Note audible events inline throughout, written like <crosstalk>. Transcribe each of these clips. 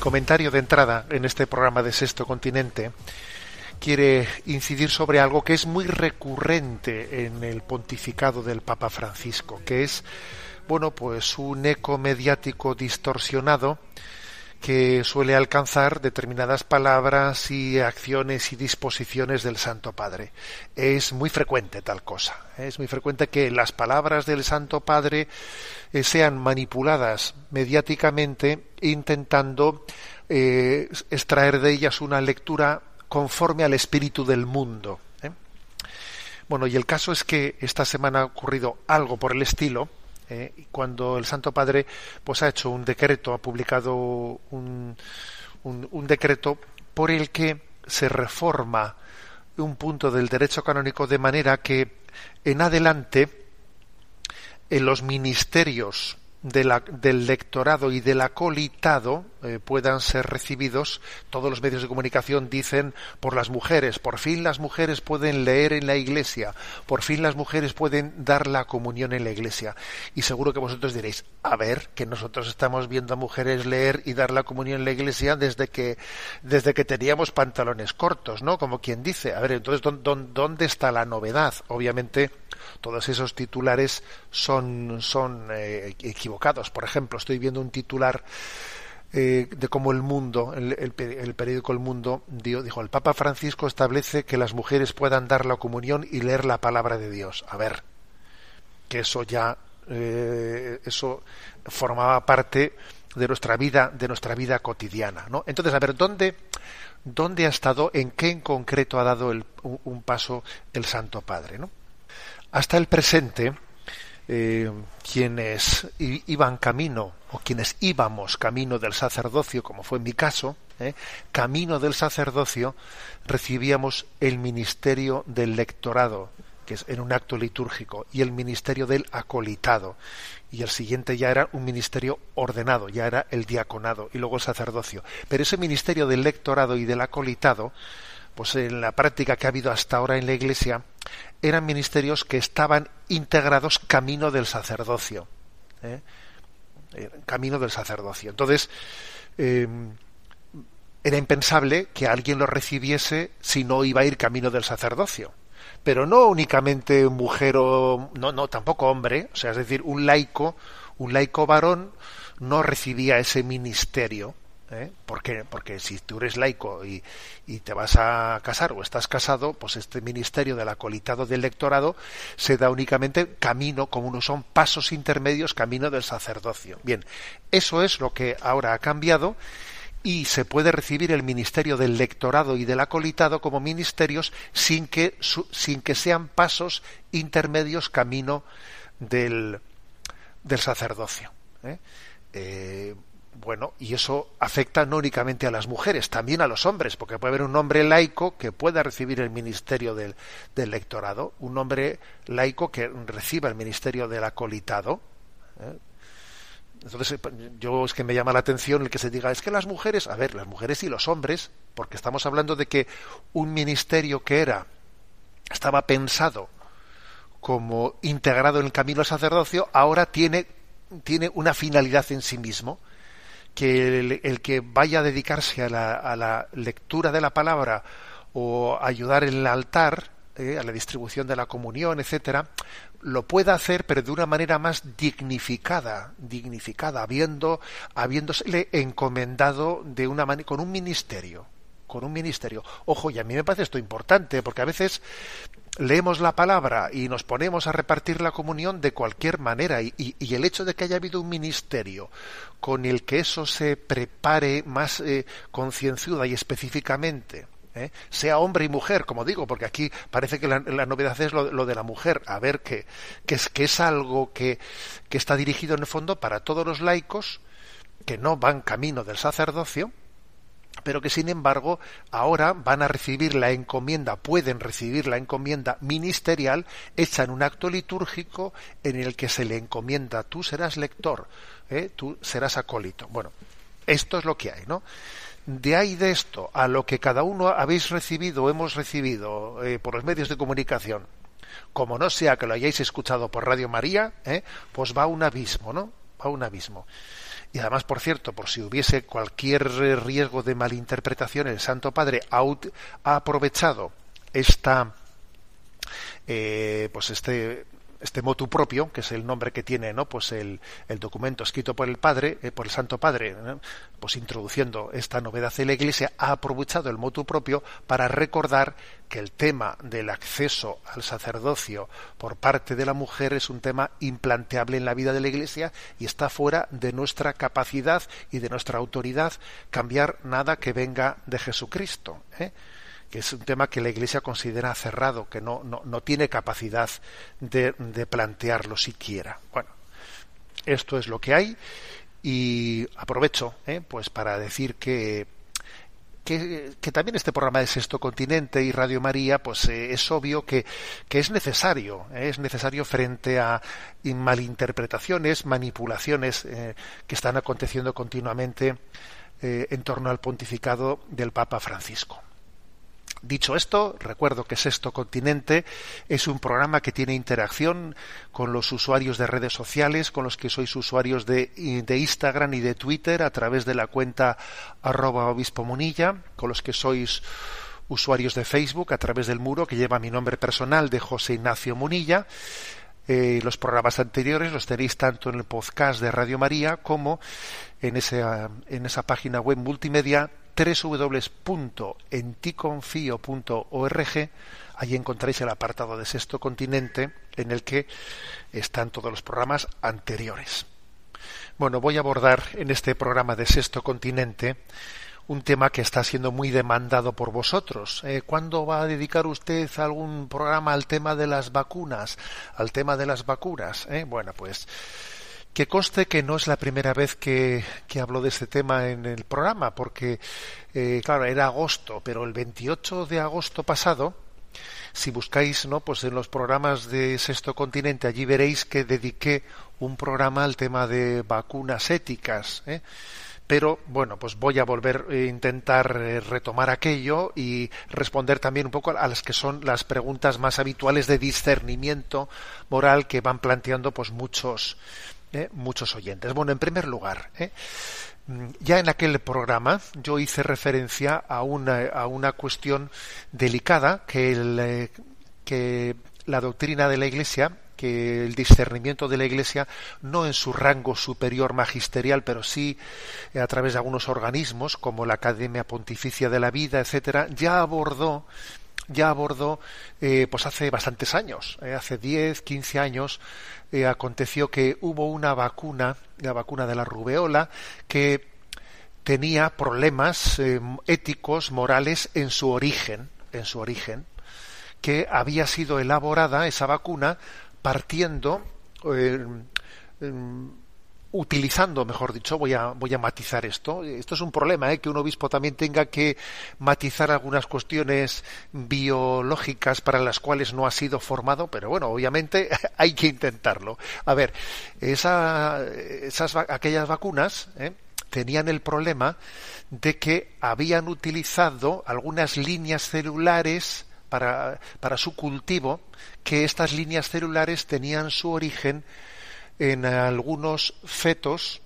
Comentario de entrada en este programa de Sexto Continente quiere incidir sobre algo que es muy recurrente en el pontificado del Papa Francisco, que es, bueno, pues un eco mediático distorsionado que suele alcanzar determinadas palabras y acciones y disposiciones del Santo Padre. Es muy frecuente tal cosa. Es muy frecuente que las palabras del Santo Padre eh, sean manipuladas mediáticamente intentando eh, extraer de ellas una lectura conforme al espíritu del mundo. ¿eh? Bueno, y el caso es que esta semana ha ocurrido algo por el estilo, ¿eh? cuando el Santo Padre pues ha hecho un decreto, ha publicado un, un, decreto por el que se reforma un punto del derecho canónico de manera que en adelante en los ministerios del lectorado y del acolitado eh, puedan ser recibidos, todos los medios de comunicación dicen por las mujeres, por fin las mujeres pueden leer en la iglesia, por fin las mujeres pueden dar la comunión en la iglesia. Y seguro que vosotros diréis, a ver, que nosotros estamos viendo a mujeres leer y dar la comunión en la iglesia desde que, desde que teníamos pantalones cortos, ¿no? Como quien dice, a ver, entonces, ¿dó- dó- ¿dónde está la novedad? Obviamente, todos esos titulares son, son eh, equivocados. Por ejemplo, estoy viendo un titular eh, de cómo el mundo, el, el pe- el periódico El Mundo, dio- dijo, el Papa Francisco establece que las mujeres puedan dar la comunión y leer la palabra de Dios. A ver, que eso ya, eh, eso formaba parte de nuestra vida, de nuestra vida cotidiana, ¿no? Entonces, a ver, ¿dónde, dónde ha estado, en qué en concreto ha dado un, un paso el Santo Padre, ¿no? Hasta el presente, eh, quienes iban camino o quienes íbamos camino del sacerdocio, como fue mi caso, eh, camino del sacerdocio, recibíamos el ministerio del lectorado, que es en un acto litúrgico, y el ministerio del acolitado. Y el siguiente ya era un ministerio ordenado, ya era el diaconado y luego el sacerdocio. Pero ese ministerio del lectorado y del acolitado, pues en la práctica que ha habido hasta ahora en la Iglesia, eran ministerios que estaban integrados camino del sacerdocio. ¿eh? Camino del sacerdocio. Entonces, eh, era impensable que alguien lo recibiese si no iba a ir camino del sacerdocio. Pero no únicamente mujer o no, no, tampoco hombre, o sea, es decir, un laico, un laico varón no recibía ese ministerio. ¿Eh? ¿Por qué? Porque si tú eres laico y, y te vas a casar o estás casado, pues este ministerio del acolitado del lectorado se da únicamente camino, como uno son pasos intermedios, camino del sacerdocio. Bien, eso es lo que ahora ha cambiado y se puede recibir el ministerio del lectorado y del acolitado como ministerios sin que, sin que sean pasos intermedios camino del, del sacerdocio. ¿eh? Eh, Bueno, y eso afecta no únicamente a las mujeres, también a los hombres, porque puede haber un hombre laico que pueda recibir el ministerio del, del lectorado, un hombre laico que reciba el ministerio del acolitado. ¿eh? Entonces, yo es que me llama la atención el que se diga, es que las mujeres, a ver, las mujeres y los hombres, porque estamos hablando de que un ministerio que era, estaba pensado como integrado en el camino sacerdocio, ahora tiene, tiene una finalidad en sí mismo, que el, que vaya a dedicarse a la, a la, lectura de la palabra o ayudar en el altar, eh, a la distribución de la comunión, etcétera, lo pueda hacer, pero de una manera más dignificada, dignificada, habiendo, habiéndosele encomendado de una con un ministerio, con un ministerio. Ojo, y a mí me parece esto importante, porque a veces leemos la palabra y nos ponemos a repartir la comunión de cualquier manera, y, el hecho de que haya habido un ministerio con el que eso se prepare más eh, y específicamente, ¿eh? sea hombre y mujer, como digo, porque aquí parece que la, novedad es lo, de la mujer, a ver que, es, que es algo que está dirigido en el fondo para todos los laicos que no van camino del sacerdocio, pero que sin embargo ahora van a recibir la encomienda, pueden recibir la encomienda ministerial hecha en un acto litúrgico en el que se le encomienda, tú serás lector, ¿eh? tú serás acólito. Bueno, esto es lo que hay, ¿no? de ahí de esto a lo que cada uno habéis recibido o hemos recibido eh, por los medios de comunicación, como no sea que lo hayáis escuchado por Radio María, eh, pues va un abismo, ¿no? Va a un abismo. Y además, por cierto, por si hubiese cualquier riesgo de malinterpretación, el Santo Padre ha, ha aprovechado esta, eh, pues este este motu propio, que es el nombre que tiene, ¿no? Pues el, documento escrito por el Padre, eh, por el Santo Padre, pues introduciendo esta novedad en la Iglesia, ha aprovechado el motu propio para recordar que el tema del acceso al sacerdocio por parte de la mujer es un tema implanteable en la vida de la Iglesia y está fuera de nuestra capacidad y de nuestra autoridad cambiar nada que venga de Jesucristo. ¿eh? Que es un tema que la Iglesia considera cerrado, que no, no, no tiene capacidad de, de, plantearlo siquiera. Bueno, esto es lo que hay y aprovecho ¿eh? pues para decir que, que, también este programa de Sexto Continente y Radio María, pues eh, es obvio que, que es necesario, ¿eh? es necesario frente a malinterpretaciones, manipulaciones que están aconteciendo continuamente en torno al pontificado del Papa Francisco. Dicho esto, recuerdo que Sexto Continente es un programa que tiene interacción con los usuarios de redes sociales, con los que sois usuarios de, Instagram y de Twitter a través de la cuenta arroba obispo munilla, con los que sois usuarios de Facebook a través del muro que lleva mi nombre personal de José Ignacio Munilla. Eh, los programas anteriores los tenéis tanto en el podcast de Radio María como en en esa página web multimedia www.enticonfio.org. Allí encontraréis el apartado de Sexto Continente en el que están todos los programas anteriores. Bueno, voy a abordar en este programa de Sexto Continente un tema que está siendo muy demandado por vosotros. Eh, ¿Cuándo va a dedicar usted algún programa al tema de las vacunas? Al tema de las vacunas. Eh? Bueno, pues que conste que no es la primera vez que, hablo de este tema en el programa, porque, eh, claro, era agosto, pero el 28 de agosto pasado, si buscáis no pues en los programas de Sexto Continente allí veréis que dediqué un programa al tema de vacunas éticas ¿eh? pero bueno pues voy a volver a intentar eh, retomar aquello y responder también un poco a las que son las preguntas más habituales de discernimiento moral que van planteando pues muchos ¿eh? muchos oyentes. Bueno, en primer lugar, ¿eh? mm, ya en aquel programa yo hice referencia a una, a una cuestión delicada que, el, eh, que la doctrina de la Iglesia que el discernimiento de la Iglesia, no en su rango superior magisterial, pero sí a través de algunos organismos, como la Academia Pontificia de la Vida, etcétera, ya abordó ya abordó eh, pues hace bastantes años, eh, hace 10, 15 años, eh, aconteció que hubo una vacuna, la vacuna de la rubeola, que tenía problemas eh, éticos, morales en su origen, en su origen, que había sido elaborada esa vacuna partiendo eh, utilizando, mejor dicho, voy a, voy a matizar esto. Esto es un problema, ¿eh? que un obispo también tenga que matizar algunas cuestiones biológicas para las cuales no ha sido formado, pero bueno, obviamente <laughs> hay que intentarlo. A ver, esa, esas, aquellas vacunas ¿eh? tenían el problema de que habían utilizado algunas líneas celulares para, para su cultivo, que estas líneas celulares tenían su origen en algunos fetos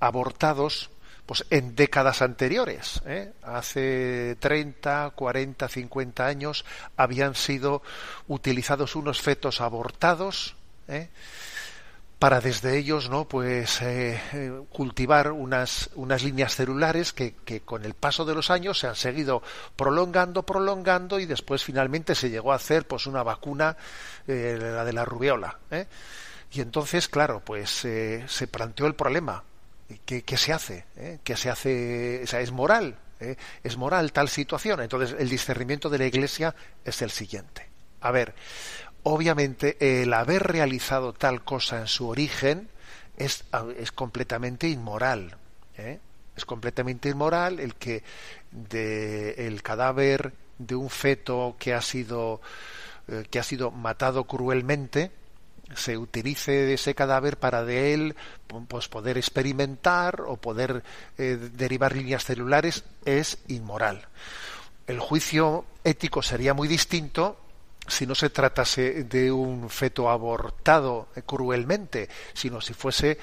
abortados pues en décadas anteriores, ¿eh? hace 30, 40, 50 años habían sido utilizados unos fetos abortados ¿eh? para desde ellos no pues eh, cultivar unas unas líneas celulares que, que, con el paso de los años se han seguido prolongando prolongando y después finalmente se llegó a hacer pues una vacuna la de la rubiola y entonces, claro, pues eh, se planteó el problema. ¿Qué, qué se hace? ¿Eh? ¿Qué se hace? O sea, es moral. ¿eh? Es moral tal situación. Entonces, el discernimiento de la Iglesia es el siguiente. A ver, obviamente, el haber realizado tal cosa en su origen es, es completamente inmoral. ¿eh? Es completamente inmoral el que de el cadáver de un feto que ha sido que ha sido matado cruelmente se utilice ese cadáver para de él pues poder experimentar o poder eh, derivar líneas celulares es inmoral. El juicio ético sería muy distinto si no se tratase de un feto abortado cruelmente, sino si fuese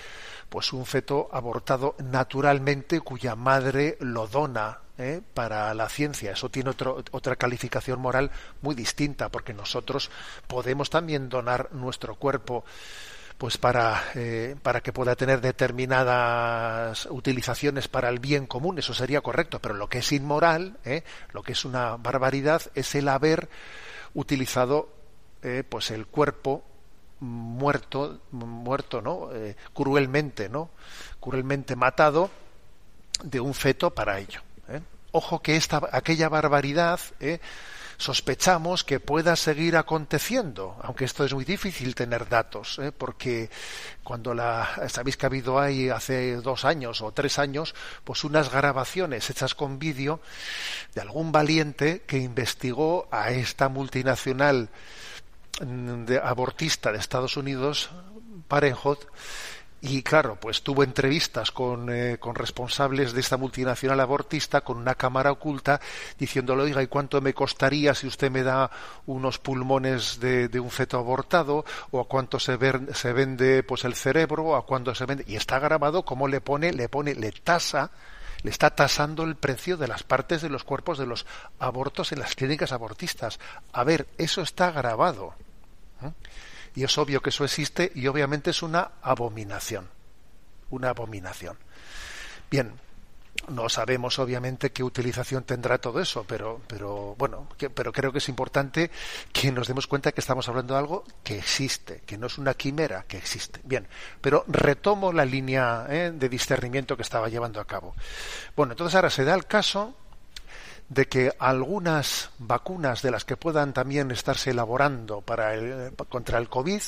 pues un feto abortado naturalmente cuya madre lo dona ¿eh? para la ciencia. Eso tiene otra calificación moral muy distinta, porque nosotros podemos también donar nuestro cuerpo pues para, eh, para que pueda tener determinadas utilizaciones para el bien común, eso sería correcto, pero lo que es inmoral, ¿eh? lo que es una barbaridad, es el haber utilizado pues el cuerpo muerto, muerto, ¿no? cruelmente, ¿no? Cruelmente matado de un feto para ello. ¿Eh? Ojo que esta, aquella barbaridad ¿eh? sospechamos que pueda seguir aconteciendo, aunque esto es muy difícil tener datos, ¿eh? porque cuando la sabéis que ha habido ahí hace dos años o tres años, pues unas grabaciones hechas con vídeo de algún valiente que investigó a esta multinacional mm, de abortista de Estados Unidos, Parenthood, y claro, pues tuvo entrevistas con, eh, con, responsables de esta multinacional abortista con una cámara oculta diciéndole, oiga, ¿y cuánto me costaría si usted me da unos pulmones de, de un feto abortado? ¿O a cuánto se, ver, se vende pues el cerebro? ¿O a cuánto se vende? Y está grabado cómo le pone, le pone, le tasa le está tasando el precio de las partes de los cuerpos de los abortos en las clínicas abortistas. A ver, eso está grabado. ¿eh? Y es obvio que eso existe y obviamente es una abominación. Una abominación. Bien, no sabemos obviamente qué utilización tendrá todo eso, pero, pero bueno, pero creo que es importante que nos demos cuenta que estamos hablando de algo que existe, que no es una quimera, que existe. Bien, pero retomo la línea ¿eh? de discernimiento que estaba llevando a cabo. Bueno, entonces ahora se da el caso de que algunas vacunas de las que puedan también estarse elaborando para el, contra el COVID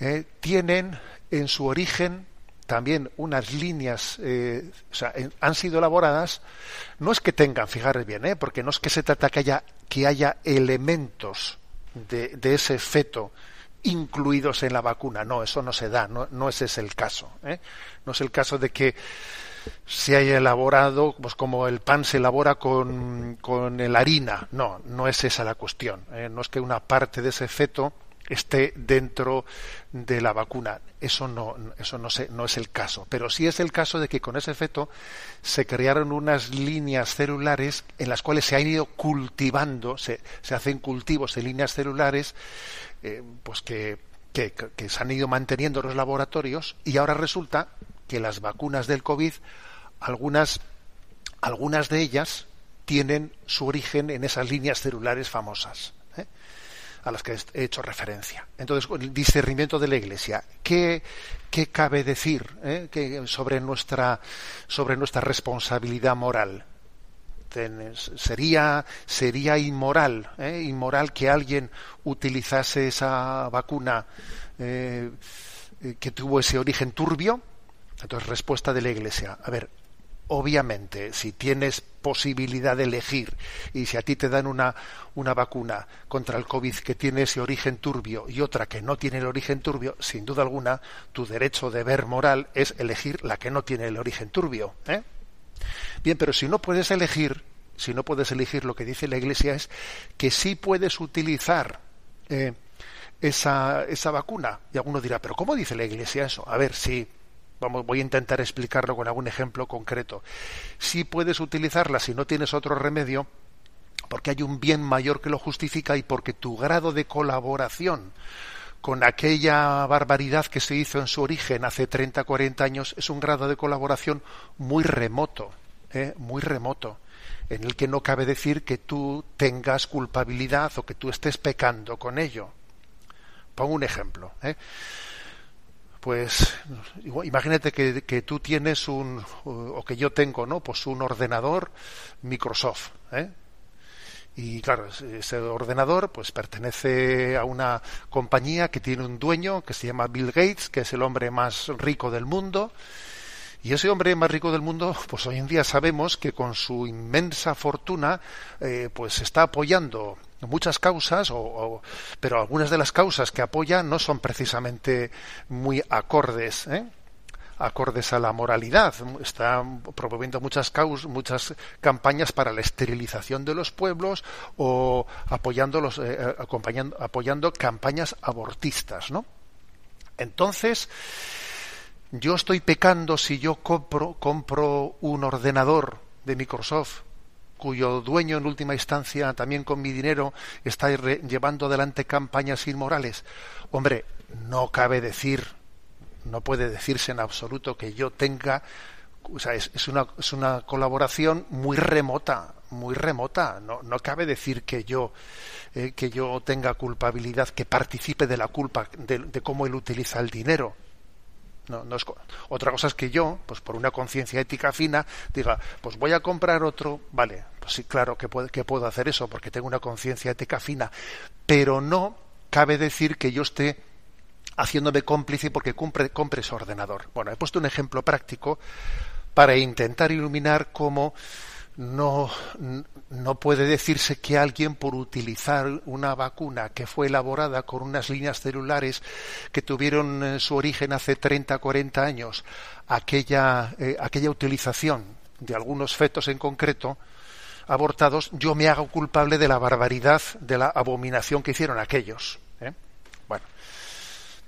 eh, tienen en su origen también unas líneas, eh, o sea, han sido elaboradas, no es que tengan, fijaros bien, eh, porque no es que se trata que haya, que haya elementos de, de ese feto incluidos en la vacuna, no, eso no se da, no, no ese es el caso, ¿eh? no es el caso de que se haya elaborado, pues como el pan se elabora con, con la harina. No, no es esa la cuestión. ¿eh? No es que una parte de ese feto esté dentro de la vacuna. Eso no, eso no, no es el caso. Pero sí es el caso de que con ese feto se crearon unas líneas celulares en las cuales se han ido cultivando, se, se hacen cultivos de líneas celulares, eh, pues que, que, que se han ido manteniendo en los laboratorios y ahora resulta que las vacunas del COVID, algunas, algunas de ellas tienen su origen en esas líneas celulares famosas ¿eh? a las que he hecho referencia. Entonces, el discernimiento de la Iglesia, ¿qué, qué cabe decir eh? sobre, nuestra, sobre nuestra responsabilidad moral? sería sería inmoral ¿eh? inmoral que alguien utilizase esa vacuna que tuvo ese origen turbio Entonces, respuesta de la Iglesia. A ver, obviamente, si tienes posibilidad de elegir y si a ti te dan una, una vacuna contra el COVID que tiene ese origen turbio y otra que no tiene el origen turbio, sin duda alguna, tu derecho deber moral es elegir la que no tiene el origen turbio. ¿eh? Bien, pero si no puedes elegir, si no puedes elegir, lo que dice la Iglesia es que sí puedes utilizar eh, esa, esa vacuna. Y alguno dirá, pero ¿cómo dice la Iglesia eso? A ver, sí, Vamos, voy a intentar explicarlo con algún ejemplo concreto. Si puedes utilizarla si no tienes otro remedio, porque hay un bien mayor que lo justifica y porque tu grado de colaboración con aquella barbaridad que se hizo en su origen hace 30, 40 años es un grado de colaboración muy remoto, ¿eh? muy remoto, en el que no cabe decir que tú tengas culpabilidad o que tú estés pecando con ello. Pongo un ejemplo. ¿eh? Pues imagínate que, que, tú tienes un o que yo tengo no pues un ordenador Microsoft ¿eh? y claro ese ordenador pues pertenece a una compañía que tiene un dueño que se llama Bill Gates que es el hombre más rico del mundo y ese hombre más rico del mundo, <laughs> pues hoy en día sabemos que con su inmensa fortuna, eh, pues está apoyando muchas causas, o, pero algunas de las causas que apoya no son precisamente muy acordes. ¿eh? acordes a la moralidad. Está promoviendo muchas muchas campañas para la esterilización de los pueblos o apoyando los, eh, acompañando, apoyando campañas abortistas, ¿no? Entonces, yo estoy pecando si yo compro, un ordenador de Microsoft cuyo dueño en última instancia también con mi dinero está llevando adelante campañas inmorales. Hombre, no cabe decir, no puede decirse en absoluto que yo tenga, o sea, es, una, es una colaboración muy remota, muy remota. No, no cabe decir que yo, eh, que yo tenga culpabilidad, que participe de la culpa de cómo él utiliza el dinero. No, no es, otra cosa es que yo, pues por una conciencia ética fina, diga, pues voy a comprar otro, vale, pues sí, claro que, que puedo hacer eso porque tengo una conciencia ética fina, pero no cabe decir que yo esté haciéndome cómplice porque compre, compre ordenador. Bueno, he puesto un ejemplo práctico para intentar iluminar cómo no, no puede decirse que alguien por utilizar una vacuna que fue elaborada con unas líneas celulares que tuvieron eh, su origen hace 30, 40 años, aquella, eh, aquella utilización de algunos fetos en concreto abortados, yo me hago culpable de la barbaridad, de la abominación que hicieron aquellos. ¿eh?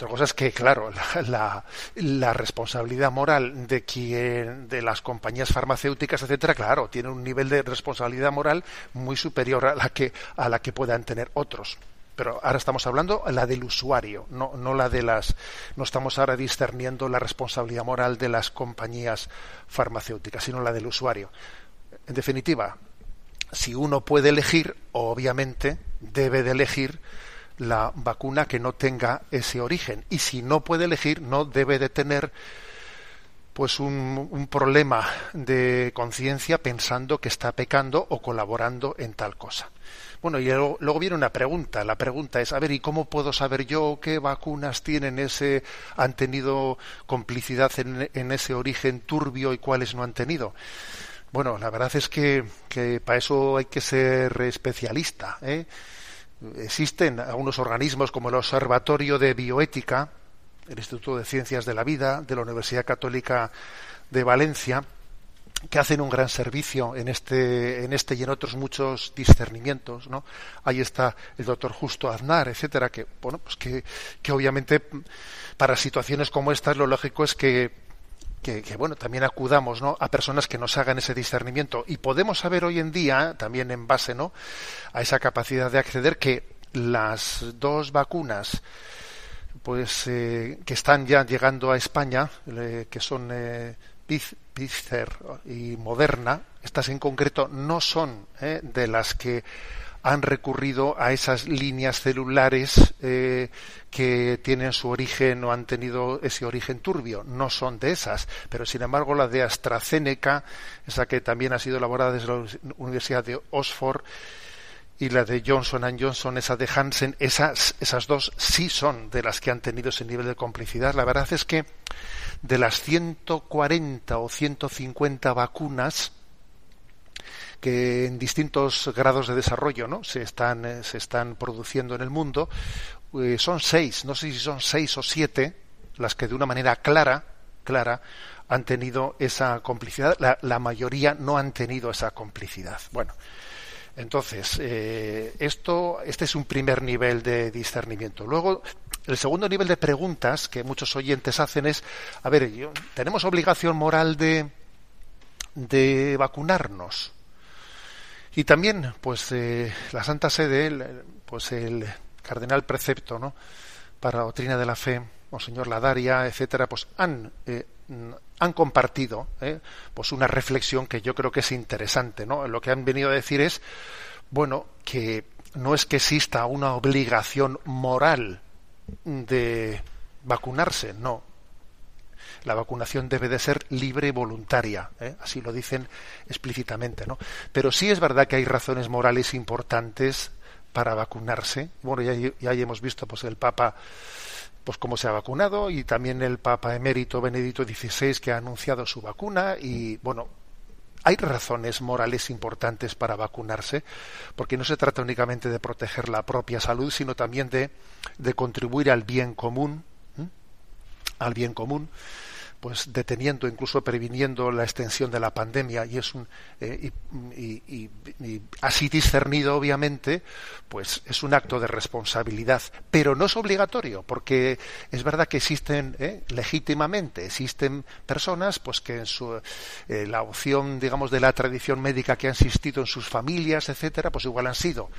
Otra cosa es que, claro, la, la, responsabilidad moral de quien, de las compañías farmacéuticas, etcétera, claro, tiene un nivel de responsabilidad moral muy superior a la que, a la que puedan tener otros. Pero ahora estamos hablando la del usuario, no, no la de las, no estamos ahora discerniendo la responsabilidad moral de las compañías farmacéuticas, sino la del usuario. En definitiva, si uno puede elegir, obviamente debe de elegir la vacuna que no tenga ese origen. Y si no puede elegir, no debe de tener pues un, un problema de conciencia pensando que está pecando o colaborando en tal cosa. Bueno, y luego, viene una pregunta. La pregunta es, a ver, ¿y cómo puedo saber yo qué vacunas tienen ese, han tenido complicidad en, en ese origen turbio y cuáles no han tenido? Bueno, la verdad es que, que para eso hay que ser especialista. ¿eh? Existen algunos organismos como el Observatorio de Bioética, el Instituto de Ciencias de la Vida de la Universidad Católica de Valencia, que hacen un gran servicio en este, en este y en otros muchos discernimientos, ¿no? Ahí está el doctor Justo Aznar, etcétera, que, bueno, pues que, que obviamente para situaciones como estas lo lógico es que que, bueno, también acudamos ¿no? a personas que nos hagan ese discernimiento. Y podemos saber hoy en día, también en base ¿no? a esa capacidad de acceder, que las dos vacunas pues eh, que están ya llegando a España, que son eh, Pfizer y Moderna, estas en concreto no son eh, de las que han recurrido a esas líneas celulares eh, que tienen su origen o han tenido ese origen turbio. No son de esas, pero sin embargo la de AstraZeneca, esa que también ha sido elaborada desde la Universidad de Oxford, y la de Johnson Johnson, esa de Hansen, esas, esas dos sí son de las que han tenido ese nivel de complicidad. La verdad es que de las 140 o 150 vacunas que en distintos grados de desarrollo ¿no? se, están, eh, se están produciendo en el mundo, eh, son seis, no sé si son seis o siete, las que de una manera clara, clara, han tenido esa complicidad. La, la mayoría no han tenido esa complicidad. Bueno, entonces, eh, esto, este es un primer nivel de discernimiento. Luego, el segundo nivel de preguntas que muchos oyentes hacen es, a ver, ¿tenemos obligación moral de, de vacunarnos? Y también, pues, eh, la Santa Sede, pues el cardenal precepto, ¿no? Para la doctrina de la fe, Monseñor Ladaria, etcétera, pues han eh, han compartido ¿eh? pues una reflexión que yo creo que es interesante no lo que han venido a decir es bueno que no es que exista una obligación moral de vacunarse no la vacunación debe de ser libre y voluntaria ¿eh? así lo dicen explícitamente no pero sí es verdad que hay razones morales importantes para vacunarse. Bueno ya, ya hemos visto pues el papa pues cómo se ha vacunado y también el Papa emérito Benedicto XVI que ha anunciado su vacuna y bueno, hay razones morales importantes para vacunarse, porque no se trata únicamente de proteger la propia salud, sino también de, de contribuir al bien común, al bien común pues deteniendo, incluso previniendo la extensión de la pandemia y es un eh, y, así discernido obviamente, pues es un acto de responsabilidad, pero no es obligatorio porque es verdad que existen eh, legítimamente existen personas pues que en su eh, la opción digamos de la tradición médica que ha existido en sus familias etcétera pues igual han sido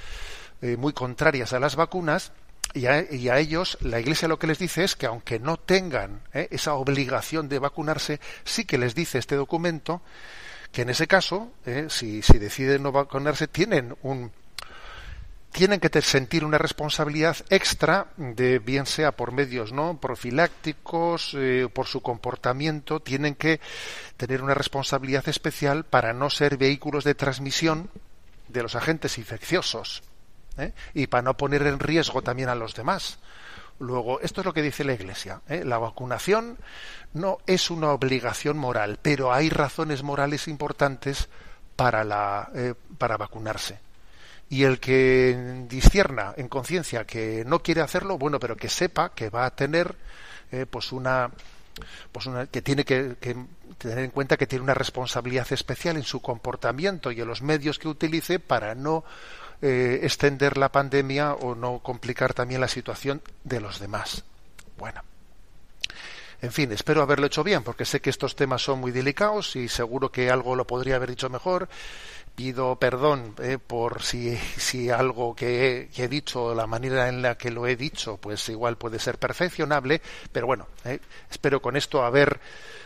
muy contrarias a las vacunas y a, ellos la Iglesia lo que les dice es que aunque no tengan ¿eh? esa obligación de vacunarse, sí que les dice este documento que en ese caso, ¿eh? si, si deciden no vacunarse, tienen un tienen que sentir una responsabilidad extra de bien sea por medios no profilácticos eh, por su comportamiento tienen que tener una responsabilidad especial para no ser vehículos de transmisión de los agentes infecciosos ¿eh? y para no poner en riesgo también a los demás. Luego, esto es lo que dice la Iglesia. ¿eh? La vacunación no es una obligación moral, pero hay razones morales importantes para, la, eh, para vacunarse. Y el que discierna en conciencia que no quiere hacerlo, bueno, pero que sepa que va a tener pues una pues una, que tiene que, tener en cuenta que tiene una responsabilidad especial en su comportamiento y en los medios que utilice para no eh, extender la pandemia o no complicar también la situación de los demás. Bueno. En fin, espero haberlo hecho bien, porque sé que estos temas son muy delicados y seguro que algo lo podría haber dicho mejor. Pido perdón eh, por si, si algo que he, dicho, la manera en la que lo he dicho, pues igual puede ser perfeccionable, pero bueno, eh, espero con esto haber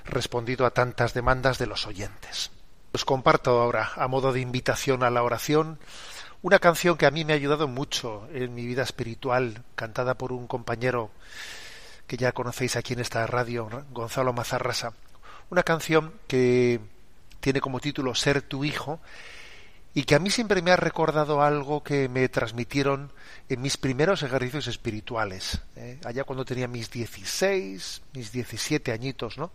respondido a tantas demandas de los oyentes. Os comparto ahora, a modo de invitación a la oración, una canción que a mí me ha ayudado mucho en mi vida espiritual, cantada por un compañero que ya conocéis aquí en esta radio, Gonzalo Mazarrasa. Una canción que tiene como título Ser tu hijo y que a mí siempre me ha recordado algo que me transmitieron en mis primeros ejercicios espirituales, ¿eh? allá cuando tenía mis 16, mis 17 añitos, ¿no?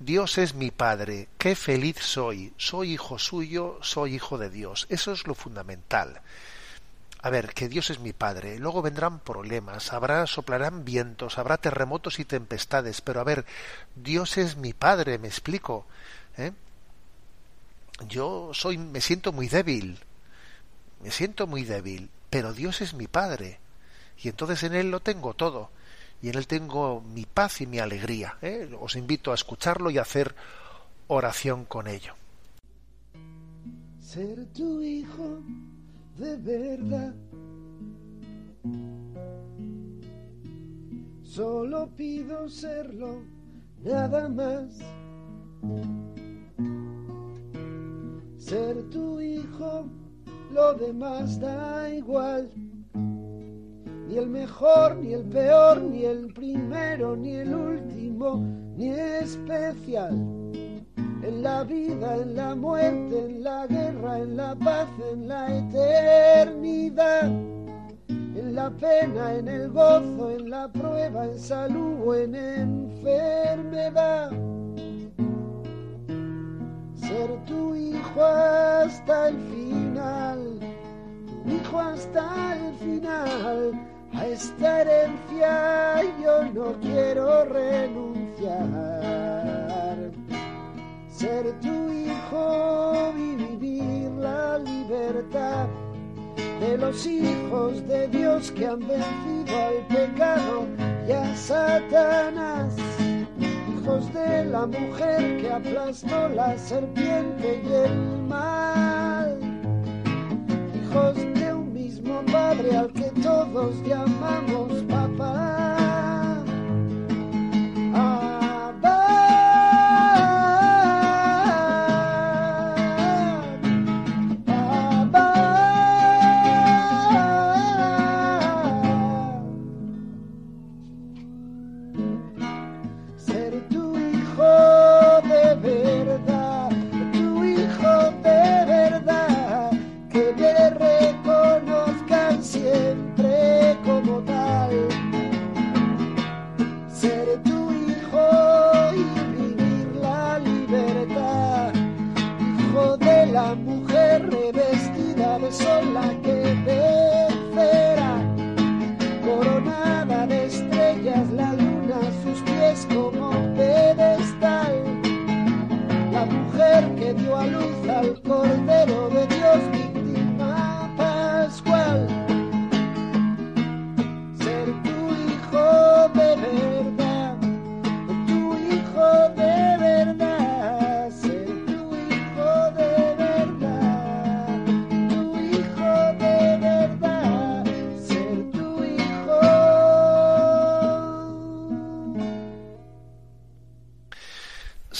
Dios es mi Padre, qué feliz soy, soy hijo suyo, soy hijo de Dios. Eso es lo fundamental. A ver, que Dios es mi Padre, luego vendrán problemas, habrá, soplarán vientos, habrá terremotos y tempestades, pero a ver, Dios es mi Padre, me explico. ¿eh? Yo soy, me siento muy débil, me siento muy débil, pero Dios es mi Padre, y entonces en Él lo tengo todo y en él tengo mi paz y mi alegría. ¿eh? Os invito a escucharlo y a hacer oración con ello. Ser tu hijo de verdad. Solo pido serlo, nada más. Ser tu hijo, lo demás da igual ni el mejor, ni el peor, ni el primero, ni el último, ni especial. En la vida, en la muerte, en la guerra, en la paz, en la eternidad, en la pena, en el gozo, en la prueba, en salud o en enfermedad. Ser tu hijo hasta el final, tu hijo hasta el final. A esta herencia yo no quiero renunciar. Ser tu hijo y vivir la libertad de los hijos de Dios que han vencido al pecado y a Satanás. Hijos de la mujer que aplastó la serpiente y el mal. Padre al que todos llamamos papá.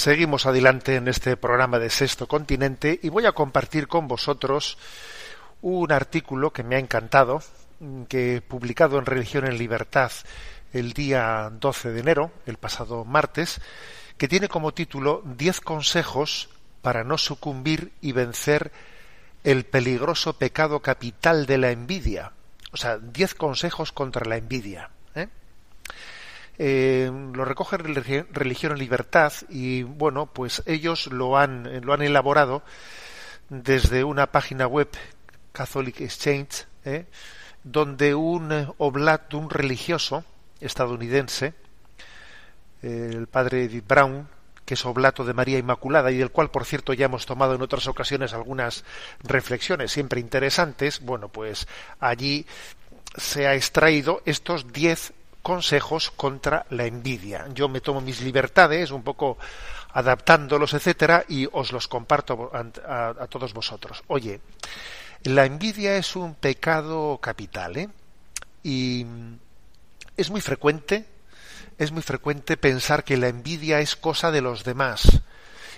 Seguimos adelante en este programa de Sexto Continente y voy a compartir con vosotros un artículo que me ha encantado, mm, que publicado en Religión en Libertad el día 12 de enero, el pasado martes, que tiene como título 10 consejos para no sucumbir y vencer el peligroso pecado capital de la envidia. O sea, 10 consejos contra la envidia. ¿Eh? Eh, lo recoge Religi- Religión en Libertad y bueno, pues ellos lo han, lo han elaborado desde una página web Catholic Exchange, ¿eh? donde un eh, oblat, un religioso estadounidense, eh, el padre Edith Brown, que es oblato de María Inmaculada y del cual, por cierto, ya hemos tomado en otras ocasiones algunas reflexiones siempre interesantes, bueno, pues allí se ha extraído estos diez consejos contra la envidia. Yo me tomo mis libertades, un poco adaptándolos, etcétera, y os los comparto a, todos vosotros. Oye, la envidia es un pecado capital, ¿eh? Y es muy frecuente, es muy frecuente pensar que la envidia es cosa de los demás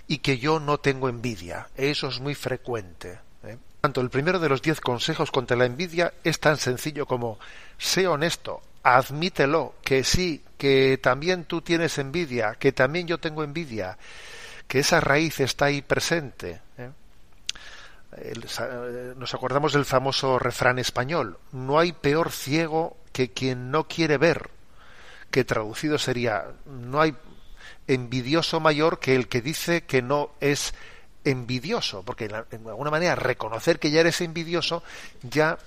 y que yo no tengo envidia. Eso es muy frecuente. ¿eh? Tanto el primero de los diez consejos contra la envidia es tan sencillo como sé honesto, admítelo, que sí, que también tú tienes envidia, que también yo tengo envidia, que esa raíz está ahí presente. ¿eh? Eh, nos acordamos del famoso refrán español, no hay peor ciego que quien no quiere ver, que traducido sería, no hay envidioso mayor que el que dice que no es envidioso, porque de alguna manera reconocer que ya eres envidioso ya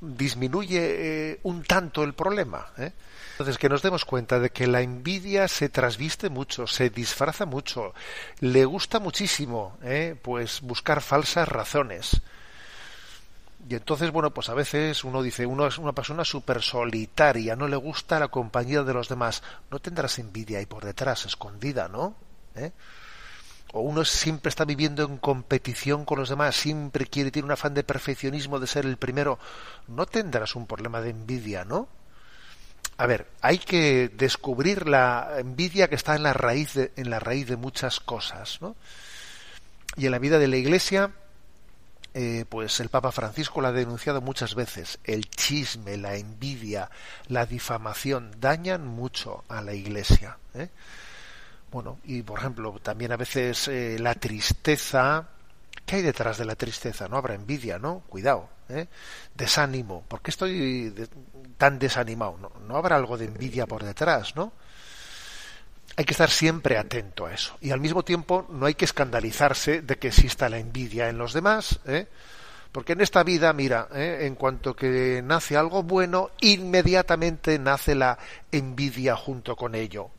disminuye eh, un tanto el problema. ¿eh? Entonces, que nos demos cuenta de que la envidia se trasviste mucho, se disfraza mucho, le gusta muchísimo, ¿eh? pues buscar falsas razones. Y entonces, bueno, pues a veces uno dice, uno es una persona súper solitaria, no le gusta la compañía de los demás. No tendrás envidia ahí por detrás, escondida, ¿no? ¿Eh? O uno siempre está viviendo en competición con los demás, siempre quiere, tiene un afán de perfeccionismo, de ser el primero. No tendrás un problema de envidia, ¿no? A ver, hay que descubrir la envidia que está en la raíz de, en la raíz de muchas cosas, ¿no? Y en la vida de la Iglesia, eh, pues el Papa Francisco la ha denunciado muchas veces. El chisme, la envidia, la difamación dañan mucho a la Iglesia. ¿eh? Bueno, y por ejemplo, también a veces eh, la tristeza, ¿Qué hay detrás de la tristeza? No habrá envidia, ¿no? Cuidado, ¿eh? desánimo. ¿Por qué estoy tan desanimado? ¿No? ¿No habrá algo de envidia por detrás, no? Hay que estar siempre atento a eso. Y al mismo tiempo no hay que escandalizarse de que exista la envidia en los demás, ¿eh? Porque en esta vida, mira, ¿eh? en cuanto que nace algo bueno, inmediatamente nace la envidia junto con ello.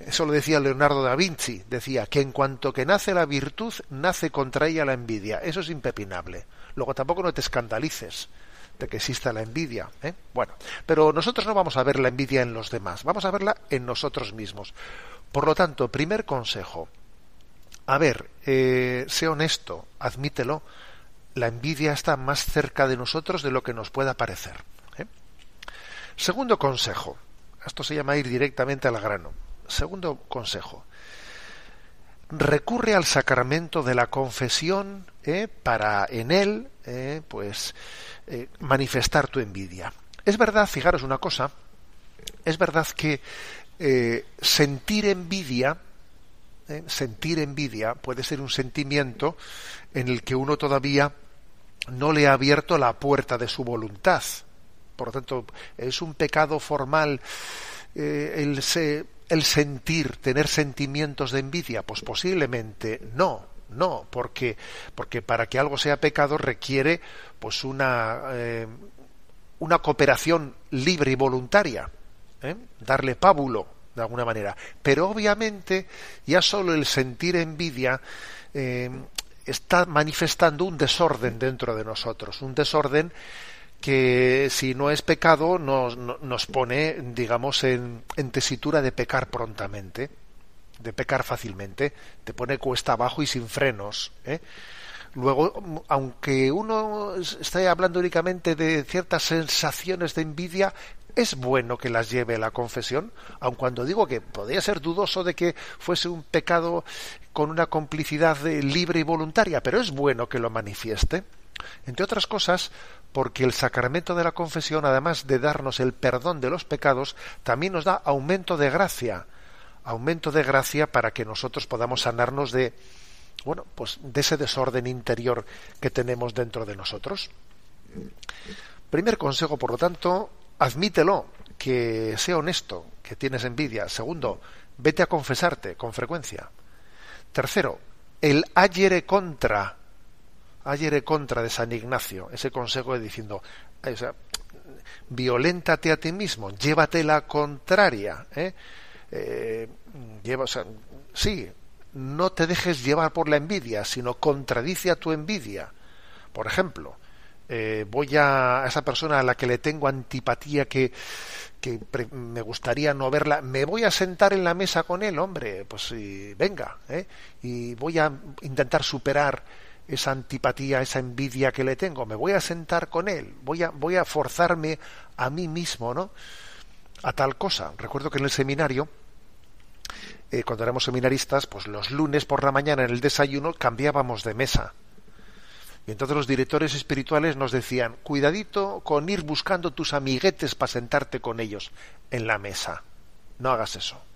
Eso lo decía Leonardo da Vinci, decía que en cuanto que nace la virtud, nace contra ella la envidia. Eso es impepinable. Luego tampoco no te escandalices de que exista la envidia. ¿eh? Bueno, pero nosotros no vamos a ver la envidia en los demás, vamos a verla en nosotros mismos. Por lo tanto, primer consejo, a ver, eh, sé honesto, admítelo, la envidia está más cerca de nosotros de lo que nos pueda parecer. ¿eh? Segundo consejo, esto se llama ir directamente al grano. Segundo consejo, recurre al sacramento de la confesión ¿eh? para en él, ¿eh? pues, eh, manifestar tu envidia. Es verdad, fijaros una cosa, es verdad que sentir envidia, sentir envidia puede ser un sentimiento en el que uno todavía no le ha abierto la puerta de su voluntad. Por lo tanto, es un pecado formal el se el sentir, tener sentimientos de envidia? Pues posiblemente no, no, porque, porque para que algo sea pecado requiere pues una, eh, una cooperación libre y voluntaria, ¿eh? darle pábulo de alguna manera. Pero obviamente ya solo el sentir envidia eh, está manifestando un desorden dentro de nosotros, un desorden que si no es pecado nos, nos pone, digamos, en, tesitura de pecar prontamente, de pecar fácilmente, te pone cuesta abajo y sin frenos. ¿eh? Luego, aunque uno esté hablando únicamente de ciertas sensaciones de envidia, es bueno que las lleve a la confesión, aun cuando digo que podría ser dudoso de que fuese un pecado con una complicidad libre y voluntaria, pero es bueno que lo manifieste. Entre otras cosas, porque el sacramento de la confesión, además de darnos el perdón de los pecados, también nos da aumento de gracia, aumento de gracia para que nosotros podamos sanarnos de, bueno, pues de ese desorden interior que tenemos dentro de nosotros. Primer consejo, por lo tanto, admítelo, que sea honesto, que tienes envidia. Segundo, vete a confesarte con frecuencia. Tercero, el ayere contra ayer contra de San Ignacio, ese consejo de diciendo, o violéntate a ti mismo, llévate la contraria, ¿eh? Eh, sí, no te dejes llevar por la envidia, sino contradice a tu envidia. Por ejemplo, eh, voy a, esa persona a la que le tengo antipatía, que, que me gustaría no verla, me voy a sentar en la mesa con él, hombre, pues venga, y voy a intentar superar esa antipatía, esa envidia que le tengo, me voy a sentar con él, voy a, voy a forzarme a mí mismo, ¿no? A tal cosa. Recuerdo que en el seminario, eh, cuando éramos seminaristas, pues los lunes por la mañana en el desayuno cambiábamos de mesa. Y entonces los directores espirituales nos decían, cuidadito con ir buscando tus amiguetes para sentarte con ellos en la mesa. No hagas eso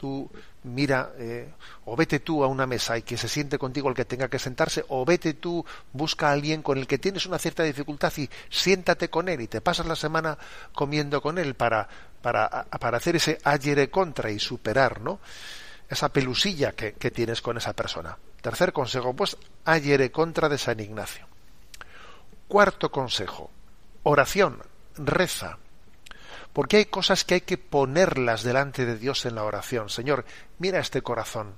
tú mira, eh, o vete tú a una mesa y que se siente contigo el que tenga que sentarse, o vete tú, busca a alguien con el que tienes una cierta dificultad y siéntate con él y te pasas la semana comiendo con él para, para, para hacer ese ayer contra y superar, ¿no? Esa pelusilla que, que tienes con esa persona. Tercer consejo, pues, ayer contra de San Ignacio. Cuarto consejo, oración, reza porque hay cosas que hay que ponerlas delante de Dios en la oración. Señor, mira este corazón.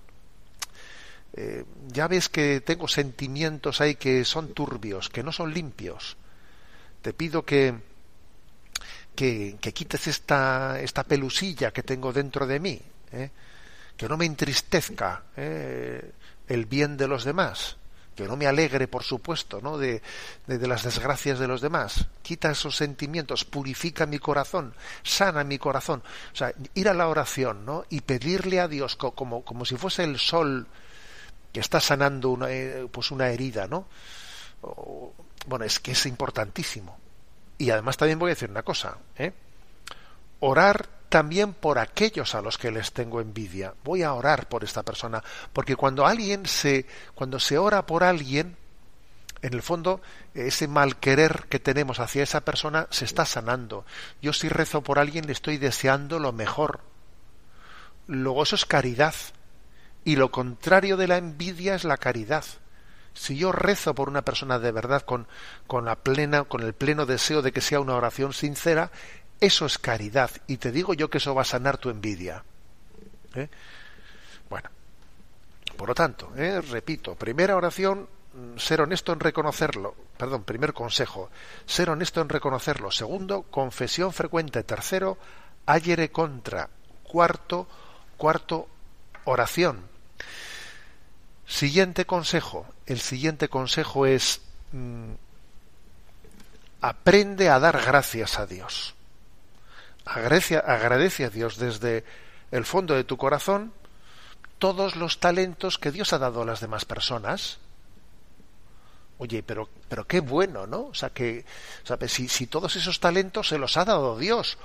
Eh, ya ves que tengo sentimientos ahí que son turbios, que no son limpios. Te pido que, que, quites esta, esta pelusilla que tengo dentro de mí, ¿eh? que no me entristezca ¿eh? el bien de los demás que no me alegre, por supuesto, ¿no? De, de, las desgracias de los demás. Quita esos sentimientos, purifica mi corazón, sana mi corazón. O sea, ir a la oración, ¿no? Y pedirle a Dios como, como si fuese el sol que está sanando una, eh, pues una herida, ¿no? bueno, es que es importantísimo. Y además también voy a decir una cosa, ¿eh? Orar también por aquellos a los que les tengo envidia. Voy a orar por esta persona, porque cuando alguien se cuando se ora por alguien, en el fondo ese mal querer que tenemos hacia esa persona se está sanando. Yo si rezo por alguien le estoy deseando lo mejor. Luego eso es caridad. Y lo contrario de la envidia es la caridad. Si yo rezo por una persona de verdad con, con la plena, con el pleno deseo de que sea una oración sincera, eso es caridad. Y te digo yo que eso va a sanar tu envidia. ¿Eh? Bueno, por lo tanto, ¿eh? repito, primera oración, mm, ser honesto en reconocerlo. Perdón, primer consejo, ser honesto en reconocerlo. Segundo, confesión frecuente. Tercero, ayere contra. Cuarto, cuarto, oración. Siguiente consejo. El siguiente consejo es mm, aprende a dar gracias a Dios. Agradece, agradece a Dios desde el fondo de tu corazón todos los talentos que Dios ha dado a las demás personas. Oye, pero, pero qué bueno, ¿no? O sea, que Si, si todos esos talentos se los ha dado Dios,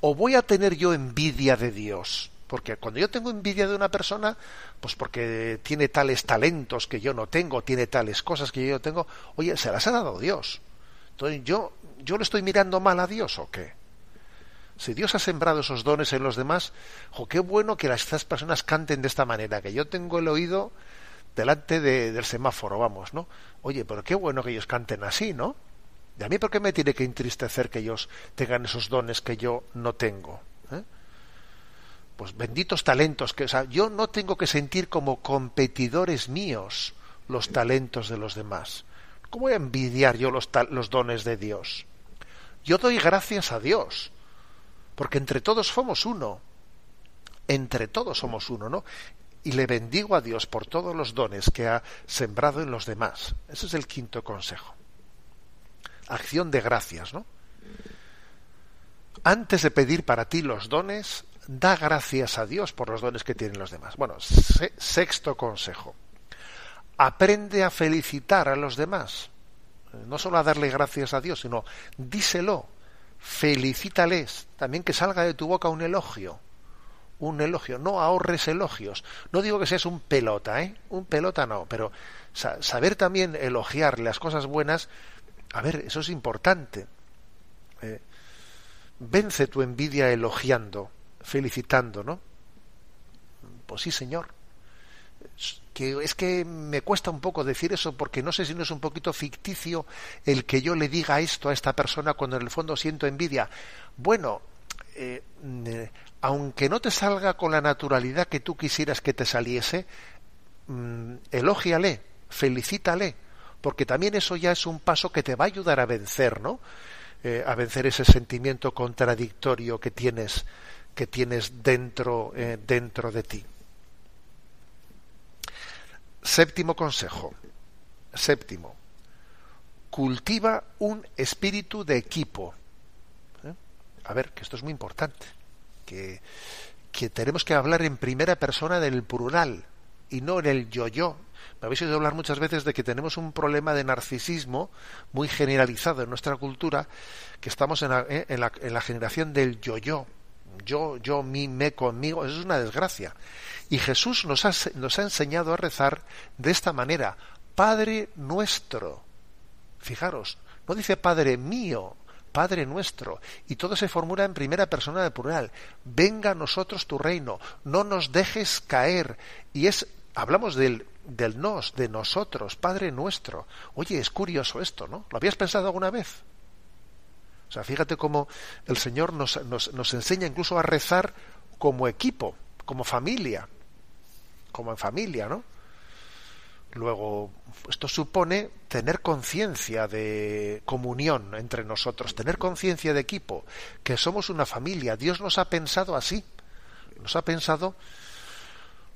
¿o voy a tener yo envidia de Dios? Porque cuando yo tengo envidia de una persona, pues porque tiene tales talentos que yo no tengo, tiene tales cosas que yo no tengo, oye, se las ha dado Dios. Entonces, ¿yo, yo le estoy mirando mal a Dios o qué? Si Dios ha sembrado esos dones en los demás, jo, qué bueno que estas personas canten de esta manera, que yo tengo el oído delante del semáforo, vamos, ¿no? Oye, pero qué bueno que ellos canten así, ¿no? ¿Y a mí por qué me tiene que entristecer que ellos tengan esos dones que yo no tengo? ¿Eh? pues benditos talentos que o sea, yo no tengo que sentir como competidores míos los talentos de los demás. ¿Cómo voy a envidiar yo los, los dones de Dios? Yo doy gracias a Dios, porque entre todos somos uno. Entre todos somos uno, ¿no? Y le bendigo a Dios por todos los dones que ha sembrado en los demás. Ese es el quinto consejo. Acción de gracias, ¿no? Antes de pedir para ti los dones, da gracias a Dios por los dones que tienen los demás. Bueno, sexto consejo. Aprende a felicitar a los demás. No solo a darle gracias a Dios, sino díselo, felicítales. También que salga de tu boca un elogio. Un elogio. No ahorres elogios. No digo que seas un pelota, ¿eh? Un pelota no, pero saber también elogiar las cosas buenas, a ver, eso es importante. Eh, vence tu envidia elogiando felicitando, ¿no? Pues sí, Señor. Que es que me cuesta un poco decir eso porque no sé si no es un poquito ficticio el que yo le diga esto a esta persona cuando en el fondo siento envidia. Bueno, eh, eh, aunque no te salga con la naturalidad que tú quisieras que te saliese, mm, elógiale, felicítale, porque también eso ya es un paso que te va a ayudar a vencer, ¿no? Eh, a vencer ese sentimiento contradictorio que tienes que tienes dentro, eh, dentro de ti. Séptimo consejo. Séptimo. Cultiva un espíritu de equipo. ¿Eh? A ver, que esto es muy importante. Que, que tenemos que hablar en primera persona del plural y no en el yo-yo. Me habéis oído hablar muchas veces de que tenemos un problema de narcisismo muy generalizado en nuestra cultura, que estamos en la, eh, en la, en la generación del yo-yo yo, yo, mí, me, conmigo, eso es una desgracia. Y Jesús nos ha, nos ha enseñado a rezar de esta manera, Padre nuestro. Fijaros, no dice Padre mío, Padre nuestro. Y todo se formula en primera persona de plural. Venga a nosotros tu reino, no nos dejes caer. Y es, hablamos del, del nos, de nosotros, Padre nuestro. Oye, es curioso esto, ¿no? ¿Lo habías pensado alguna vez? O sea, fíjate cómo el Señor nos, nos, nos enseña incluso a rezar como equipo, como familia, como en familia, ¿no? Luego, esto supone tener conciencia de comunión entre nosotros, tener conciencia de equipo, que somos una familia. Dios nos ha pensado así, nos ha pensado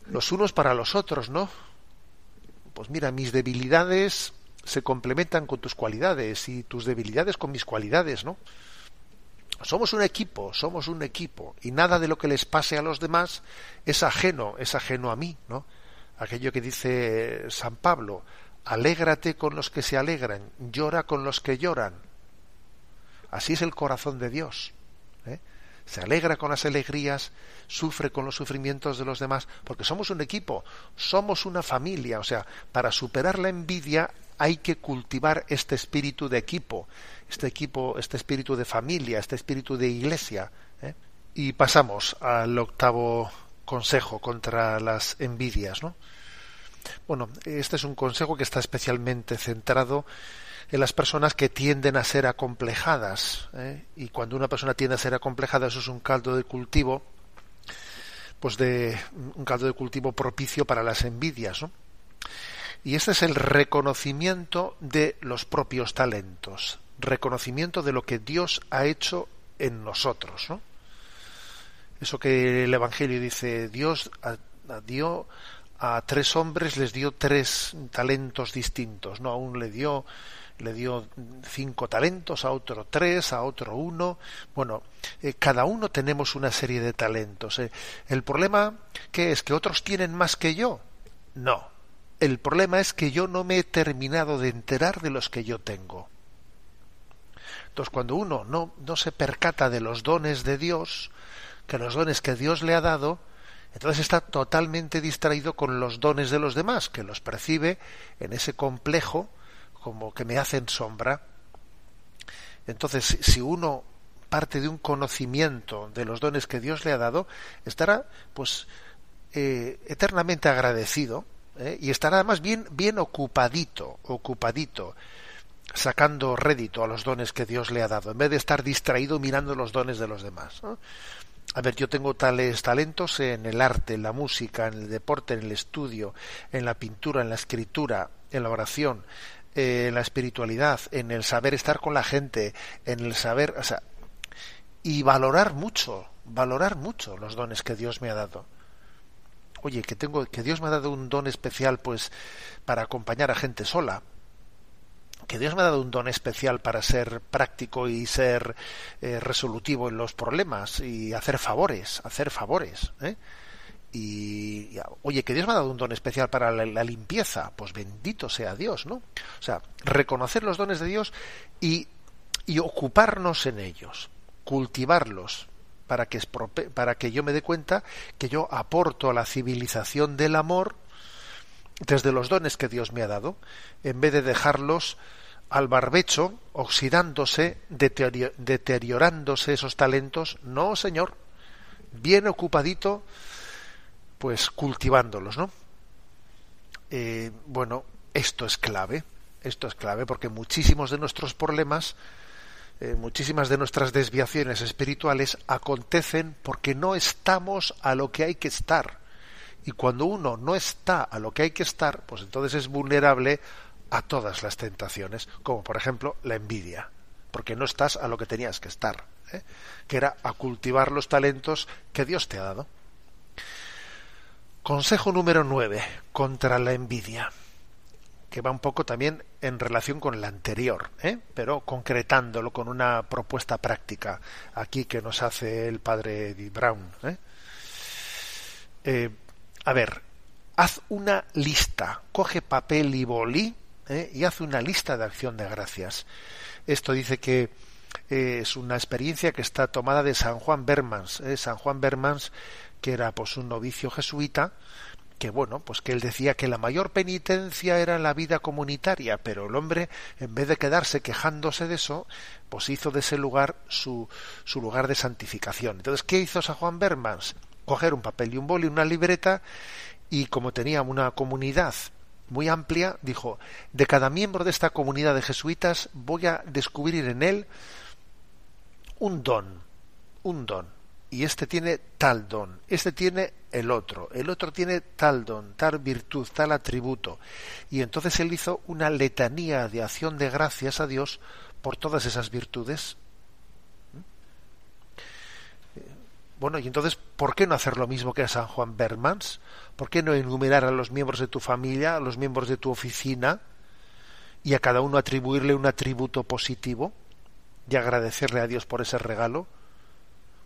los unos para los otros, ¿no? Pues mira, mis debilidades se complementan con tus cualidades y tus debilidades con mis cualidades, ¿no? Somos un equipo, somos un equipo y nada de lo que les pase a los demás es ajeno, es ajeno a mí, ¿no? Aquello que dice San Pablo, alégrate con los que se alegran, llora con los que lloran. Así es el corazón de Dios. ¿eh? se alegra con las alegrías, sufre con los sufrimientos de los demás, porque somos un equipo, somos una familia, o sea, para superar la envidia hay que cultivar este espíritu de equipo, este equipo, este espíritu de familia, este espíritu de iglesia. ¿eh? Y pasamos al octavo consejo contra las envidias, ¿no? Bueno, este es un consejo que está especialmente centrado en las personas que tienden a ser acomplejadas. ¿eh? Y cuando una persona tiende a ser acomplejada, eso es un caldo de cultivo, pues de un caldo de cultivo propicio para las envidias. ¿no? Y este es el reconocimiento de los propios talentos, reconocimiento de lo que Dios ha hecho en nosotros. ¿no? Eso que el Evangelio dice, Dios dio a tres hombres les dio tres talentos distintos, no a uno le dio le dio cinco talentos, a otro tres, a otro uno. Bueno, eh, cada uno tenemos una serie de talentos. Eh. El problema, ¿qué es? ¿Que otros tienen más que yo? No. El problema es que yo no me he terminado de enterar de los que yo tengo. Entonces, cuando uno no, no se percata de los dones de Dios, que los dones que Dios le ha dado, entonces está totalmente distraído con los dones de los demás, que los percibe en ese complejo como que me hacen sombra. Entonces, si uno parte de un conocimiento de los dones que Dios le ha dado, estará pues eh, eternamente agradecido ¿eh? y estará además bien, bien ocupadito, ocupadito, sacando rédito a los dones que Dios le ha dado, en vez de estar distraído mirando los dones de los demás a ver, yo tengo tales talentos en el arte, en la música, en el deporte, en el estudio, en la pintura, en la escritura, en la oración, eh, en la espiritualidad, en el saber estar con la gente, en el saber, o sea, y valorar mucho, valorar mucho los dones que Dios me ha dado. Oye, que tengo, que Dios me ha dado un don especial, pues, para acompañar a gente sola, que Dios me ha dado un don especial para ser práctico y ser eh, resolutivo en los problemas y hacer favores, hacer favores. ¿eh? Y, oye, que Dios me ha dado un don especial para la, limpieza, pues bendito sea Dios, ¿no? O sea, reconocer los dones de Dios y, y ocuparnos en ellos, cultivarlos, para que, para que yo me dé cuenta que yo aporto a la civilización del amor desde los dones que Dios me ha dado, en vez de dejarlos al barbecho, oxidándose, deteriorándose esos talentos. No, señor, bien ocupadito, pues cultivándolos, ¿no? Eh, bueno, esto es clave, esto es clave porque muchísimos de nuestros problemas, eh, muchísimas de nuestras desviaciones espirituales acontecen porque no estamos a lo que hay que estar. Y cuando uno no está a lo que hay que estar, pues entonces es vulnerable a todas las tentaciones, como por ejemplo la envidia, porque no estás a lo que tenías que estar, ¿eh? que era a cultivar los talentos que Dios te ha dado. Consejo número 9 contra la envidia, que va un poco también en relación con el anterior, ¿eh? pero concretándolo con una propuesta práctica aquí que nos hace el padre Eddie Brown. ¿eh? a ver, haz una lista, coge papel y boli ¿eh? y hace una lista de acción de gracias. Esto dice que eh, es una experiencia que está tomada de San Juan Bermans. ¿eh? San Juan Bermans, que era pues un novicio jesuita, que bueno, pues que él decía que la mayor penitencia era la vida comunitaria, pero el hombre, en vez de quedarse quejándose de eso, pues hizo de ese lugar su, su lugar de santificación. Entonces, ¿qué hizo San Juan Bermans? Coger un papel y un boli, una libreta, y como tenía una comunidad muy amplia, dijo, de cada miembro de esta comunidad de jesuitas voy a descubrir en él un don, un don. Y este tiene tal don, este tiene el otro, el otro tiene tal don, tal virtud, tal atributo. Y entonces él hizo una letanía de acción de gracias a Dios por todas esas virtudes. Bueno, y entonces, ¿por qué no hacer lo mismo que a San Juan Bermans? ¿Por qué no enumerar a los miembros de tu familia, a los miembros de tu oficina, y a cada uno atribuirle un atributo positivo y agradecerle a Dios por ese regalo?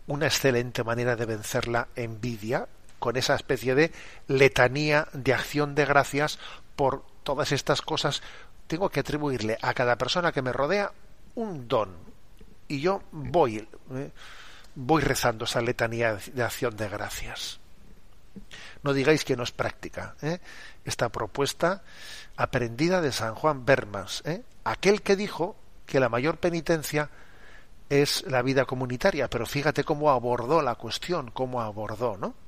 Una excelente manera de vencer la envidia con esa especie de letanía de acción de gracias por todas estas cosas. Tengo que atribuirle a cada persona que me rodea un don. Y yo voy. ¿eh? voy rezando esa letanía de acción de gracias. No digáis que no es práctica. ¿eh? Esta propuesta aprendida de San Juan Bermas, ¿eh? aquel que dijo que la mayor penitencia es la vida comunitaria, pero fíjate cómo abordó la cuestión, cómo abordó, ¿no?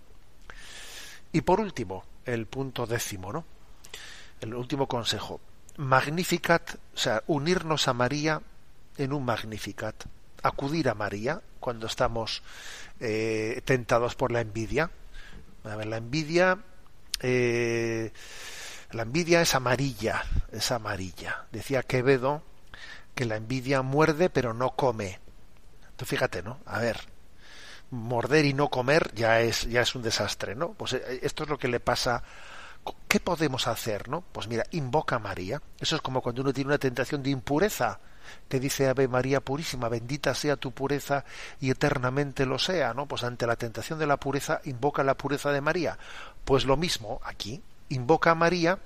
Y por último, el punto décimo, ¿no? El último consejo. Magnificat, o sea, unirnos a María en un Magnificat. Acudir a María cuando estamos eh, tentados por la envidia. A ver, la envidia, eh, la envidia es amarilla, es amarilla. Decía Quevedo que la envidia muerde pero no come. Entonces fíjate, ¿no? A ver, morder y no comer ya es ya es un desastre, ¿no? Pues eh, esto es lo que le pasa. ¿Qué podemos hacer, no? Pues mira, invoca a María. Eso es como cuando uno tiene una tentación de impureza, que dice Ave María purísima, bendita sea tu pureza y eternamente lo sea, ¿no? Pues ante la tentación de la pureza invoca la pureza de María. Pues lo mismo aquí, invoca a María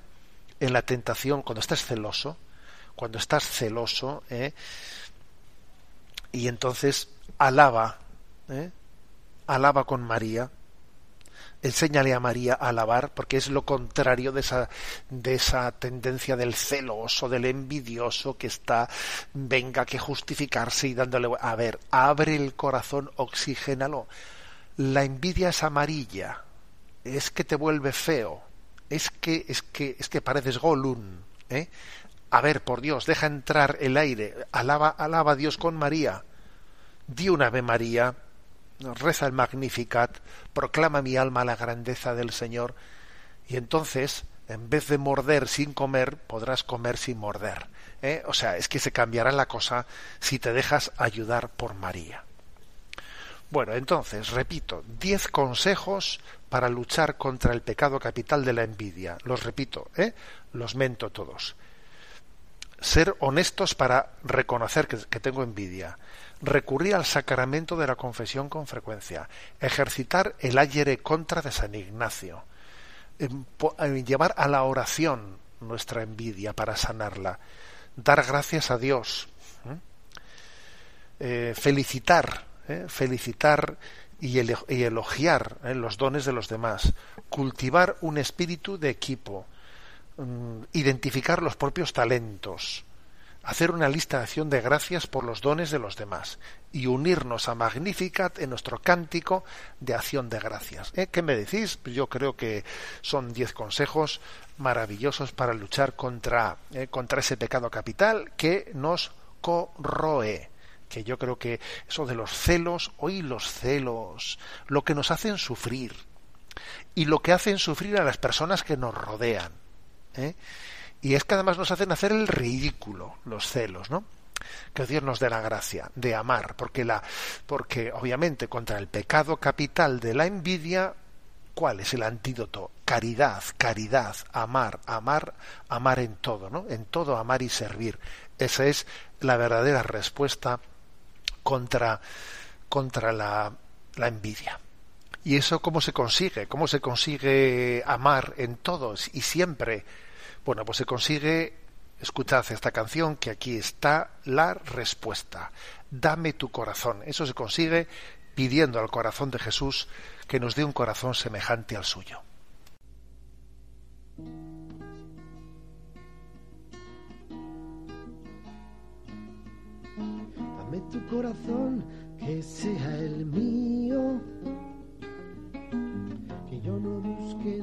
en la tentación cuando estás celoso, cuando estás celoso, ¿eh? y entonces alaba, ¿eh? Alaba con María, enséñale a María a alabar, porque es lo contrario de esa, de esa tendencia del celoso, del envidioso que está, venga que justificarse y dándole, a ver, abre el corazón, oxigénalo. La envidia es amarilla, es que te vuelve feo, es que, es que, es que pareces Golun, ¿eh? A ver, por Dios, deja entrar el aire, alaba, alaba a Dios con María, di una Ave María, reza el Magnificat, proclama mi alma la grandeza del Señor, y entonces, en vez de morder sin comer, podrás comer sin morder. ¿eh? O sea, es que se cambiará la cosa si te dejas ayudar por María. Bueno, entonces, repito, diez consejos para luchar contra el pecado capital de la envidia. Los repito, ¿eh? los mento todos ser honestos para reconocer que, tengo envidia, recurrir al sacramento de la confesión con frecuencia, ejercitar el ayere contra de San Ignacio, em, em, llevar a la oración nuestra envidia para sanarla, dar gracias a Dios, eh, felicitar, ¿eh? felicitar y, elogiar ¿eh? los dones de los demás, cultivar un espíritu de equipo, Mm, identificar los propios talentos, hacer una lista de acción de gracias por los dones de los demás y unirnos a Magnificat en nuestro cántico de acción de gracias. ¿Eh? ¿Qué me decís? Pues yo creo que son diez consejos maravillosos para luchar contra, ¿eh? contra ese pecado capital que nos corroe que yo creo que eso de los celos, hoy los celos, lo que nos hacen sufrir y lo que hacen sufrir a las personas que nos rodean. ¿eh? Y es que además nos hacen hacer el ridículo, los celos, ¿no? Que Dios nos dé la gracia de amar, porque la, porque obviamente contra el pecado capital de la envidia, ¿cuál es el antídoto? Caridad, caridad, amar, amar, amar en todo, ¿no? En todo amar y servir. Esa es la verdadera respuesta contra, contra la, la envidia. ¿Y eso cómo se consigue? ¿Cómo se consigue amar en todos y siempre? Bueno, pues se consigue, escuchad esta canción, que aquí está la respuesta. Dame tu corazón. Eso se consigue pidiendo al corazón de Jesús que nos dé un corazón semejante al suyo. Dame tu corazón que sea el mío yo no busque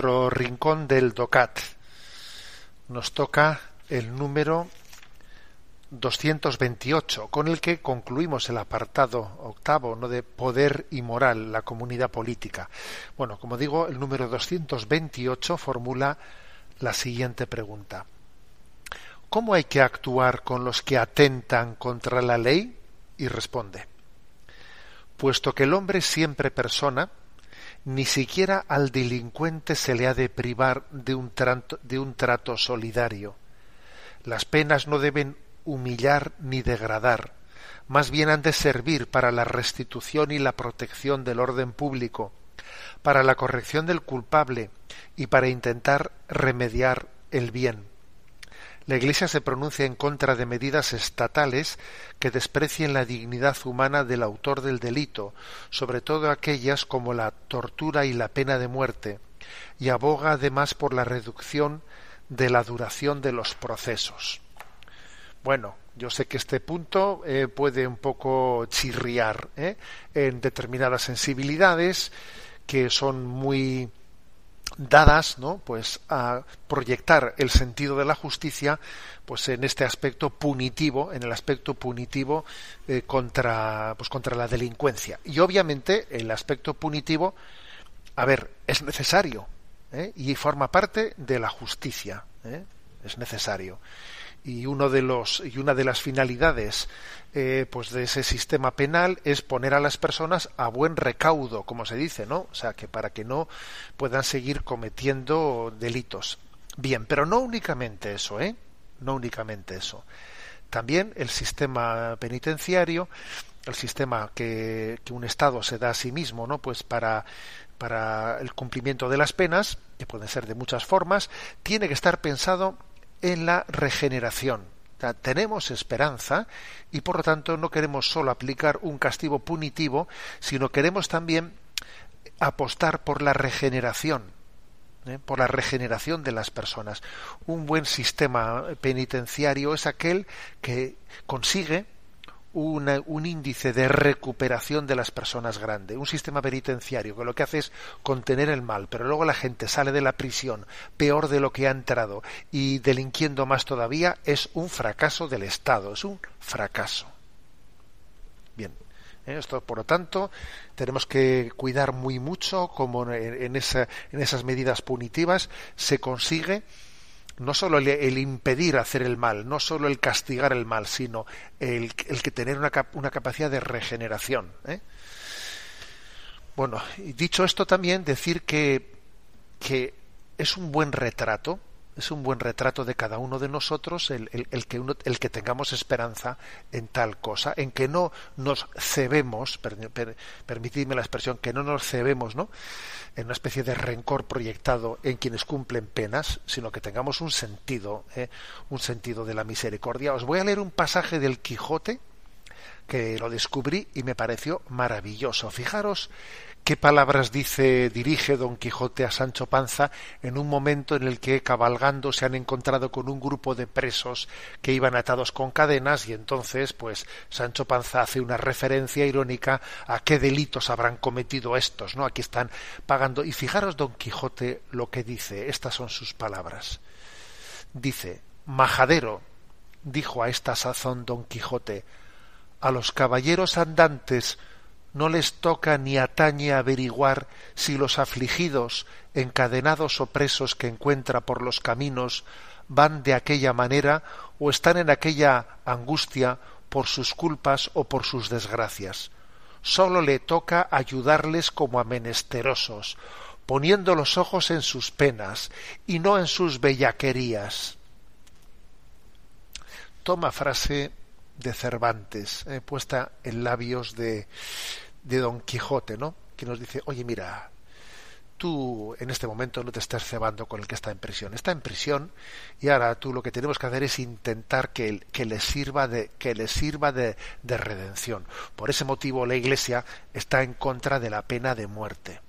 Rincón del DOCAT. Nos toca el número 228, con el que concluimos el apartado octavo ¿no? de poder y moral, la comunidad política. Bueno, como digo, el número 228 formula la siguiente pregunta. ¿Cómo hay que actuar con los que atentan contra la ley? Y responde, puesto que el hombre es siempre persona, ni siquiera al delincuente se le ha de privar de un trato, solidario. Las penas no deben humillar ni degradar, más bien han de servir para la restitución y la protección del orden público, para la corrección del culpable y para intentar remediar el bien. La Iglesia se pronuncia en contra de medidas estatales que desprecien la dignidad humana del autor del delito, sobre todo aquellas como la tortura y la pena de muerte, y aboga además por la reducción de la duración de los procesos. Bueno, yo sé que este punto eh, puede un poco chirriar ¿eh? en determinadas sensibilidades que son muy dadas ¿no? pues a proyectar el sentido de la justicia pues en este aspecto punitivo en el aspecto punitivo eh, contra pues contra la delincuencia y obviamente el aspecto punitivo a ver es necesario ¿eh? y forma parte de la justicia ¿eh? es necesario y uno de los y una de las finalidades eh, pues de ese sistema penal es poner a las personas a buen recaudo como se dice no o sea que para que no puedan seguir cometiendo delitos. Bien pero no únicamente eso eh no únicamente eso. También el sistema penitenciario el sistema que, que un estado se da a sí mismo no pues para para el cumplimiento de las penas que pueden ser de muchas formas tiene que estar pensado en la regeneración. Tenemos esperanza y por lo tanto no queremos solo aplicar un castigo punitivo, sino queremos también apostar por la regeneración, ¿eh? por la regeneración de las personas. Un buen sistema penitenciario es aquel que consigue una- un índice de recuperación de las personas grande, un sistema penitenciario que lo que hace es contener el mal, pero luego la gente sale de la prisión peor de lo que ha entrado y delinquiendo más todavía, es un fracaso del Estado, es un fracaso. Bien, ¿eh? esto por lo tanto tenemos que cuidar muy mucho como en, en esa- en esas medidas punitivas se consigue no solo el, impedir hacer el mal, no solo el castigar el mal, sino el, el que tener una, una capacidad de regeneración. ¿eh? Bueno, dicho esto también decir que, que es un buen retrato, es un buen retrato de cada uno de nosotros el, el- que uno, el que tengamos esperanza en tal cosa, en que no nos cebemos, per- per- permitidme la expresión, que no nos cebemos, ¿no? en una especie de rencor proyectado en quienes cumplen penas, sino que tengamos un sentido, ¿eh? un sentido de la misericordia. Os voy a leer un pasaje del Quijote que lo descubrí y me pareció maravilloso. Fijaros qué palabras dice, dirige Don Quijote a Sancho Panza en un momento en el que cabalgando se han encontrado con un grupo de presos que iban atados con cadenas y entonces pues Sancho Panza hace una referencia irónica a qué delitos habrán cometido estos, ¿no? Aquí están pagando y fijaros Don Quijote lo que dice, estas son sus palabras. Dice, Majadero, dijo a esta sazón Don Quijote, a los caballeros andantes no les toca ni atañe averiguar si los afligidos, encadenados o presos que encuentra por los caminos van de aquella manera o están en aquella angustia por sus culpas o por sus desgracias. Sólo le toca ayudarles como a menesterosos, poniendo los ojos en sus penas y no en sus bellaquerías. Toma frase de Cervantes, eh, puesta en labios de, de Don Quijote, ¿no? Que nos dice, oye, mira, tú en este momento no te estás cebando con el que está en prisión. Está en prisión y ahora tú lo que tenemos que hacer es intentar que, que le sirva, de, que le sirva de, de, redención. Por ese motivo la Iglesia está en contra de la pena de muerte.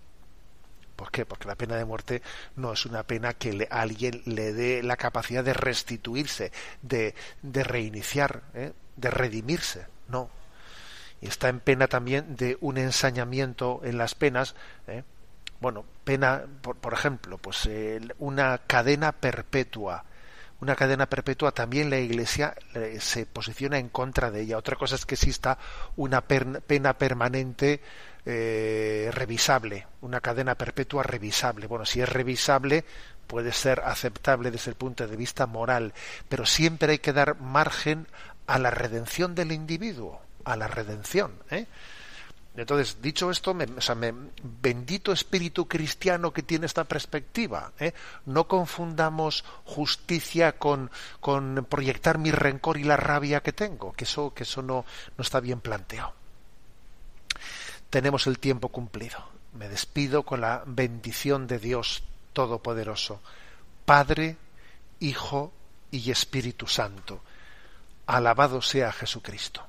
¿Por qué? Porque la pena de muerte no es una pena que alguien le dé la capacidad de restituirse, de, de reiniciar, ¿eh? de redimirse. No. Está en pena también de un ensañamiento en las penas. ¿eh? bueno, pena, por, por ejemplo, pues una cadena perpetua. Una cadena perpetua también la Iglesia eh, se posiciona en contra de ella. Otra cosa es que exista una pena permanente eh, revisable, una cadena perpetua revisable. Bueno, si es revisable puede ser aceptable desde el punto de vista moral, pero siempre hay que dar margen a la redención del individuo, a la redención. ¿eh? Entonces, dicho esto, bendito espíritu cristiano que tiene esta perspectiva. ¿eh? No confundamos justicia con, con, proyectar mi rencor y la rabia que tengo, que eso, que eso no, no está bien planteado. Tenemos el tiempo cumplido. Me despido con la bendición de Dios Todopoderoso, Padre, Hijo y Espíritu Santo. Alabado sea Jesucristo.